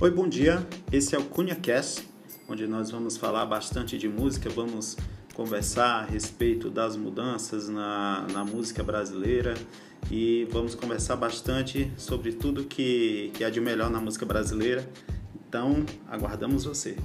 Oi, bom dia. Esse é o CunhaCast, onde nós vamos falar bastante de música, vamos conversar a respeito das mudanças na, na música brasileira e vamos conversar bastante sobre tudo que, que há de melhor na música brasileira. Então, aguardamos você.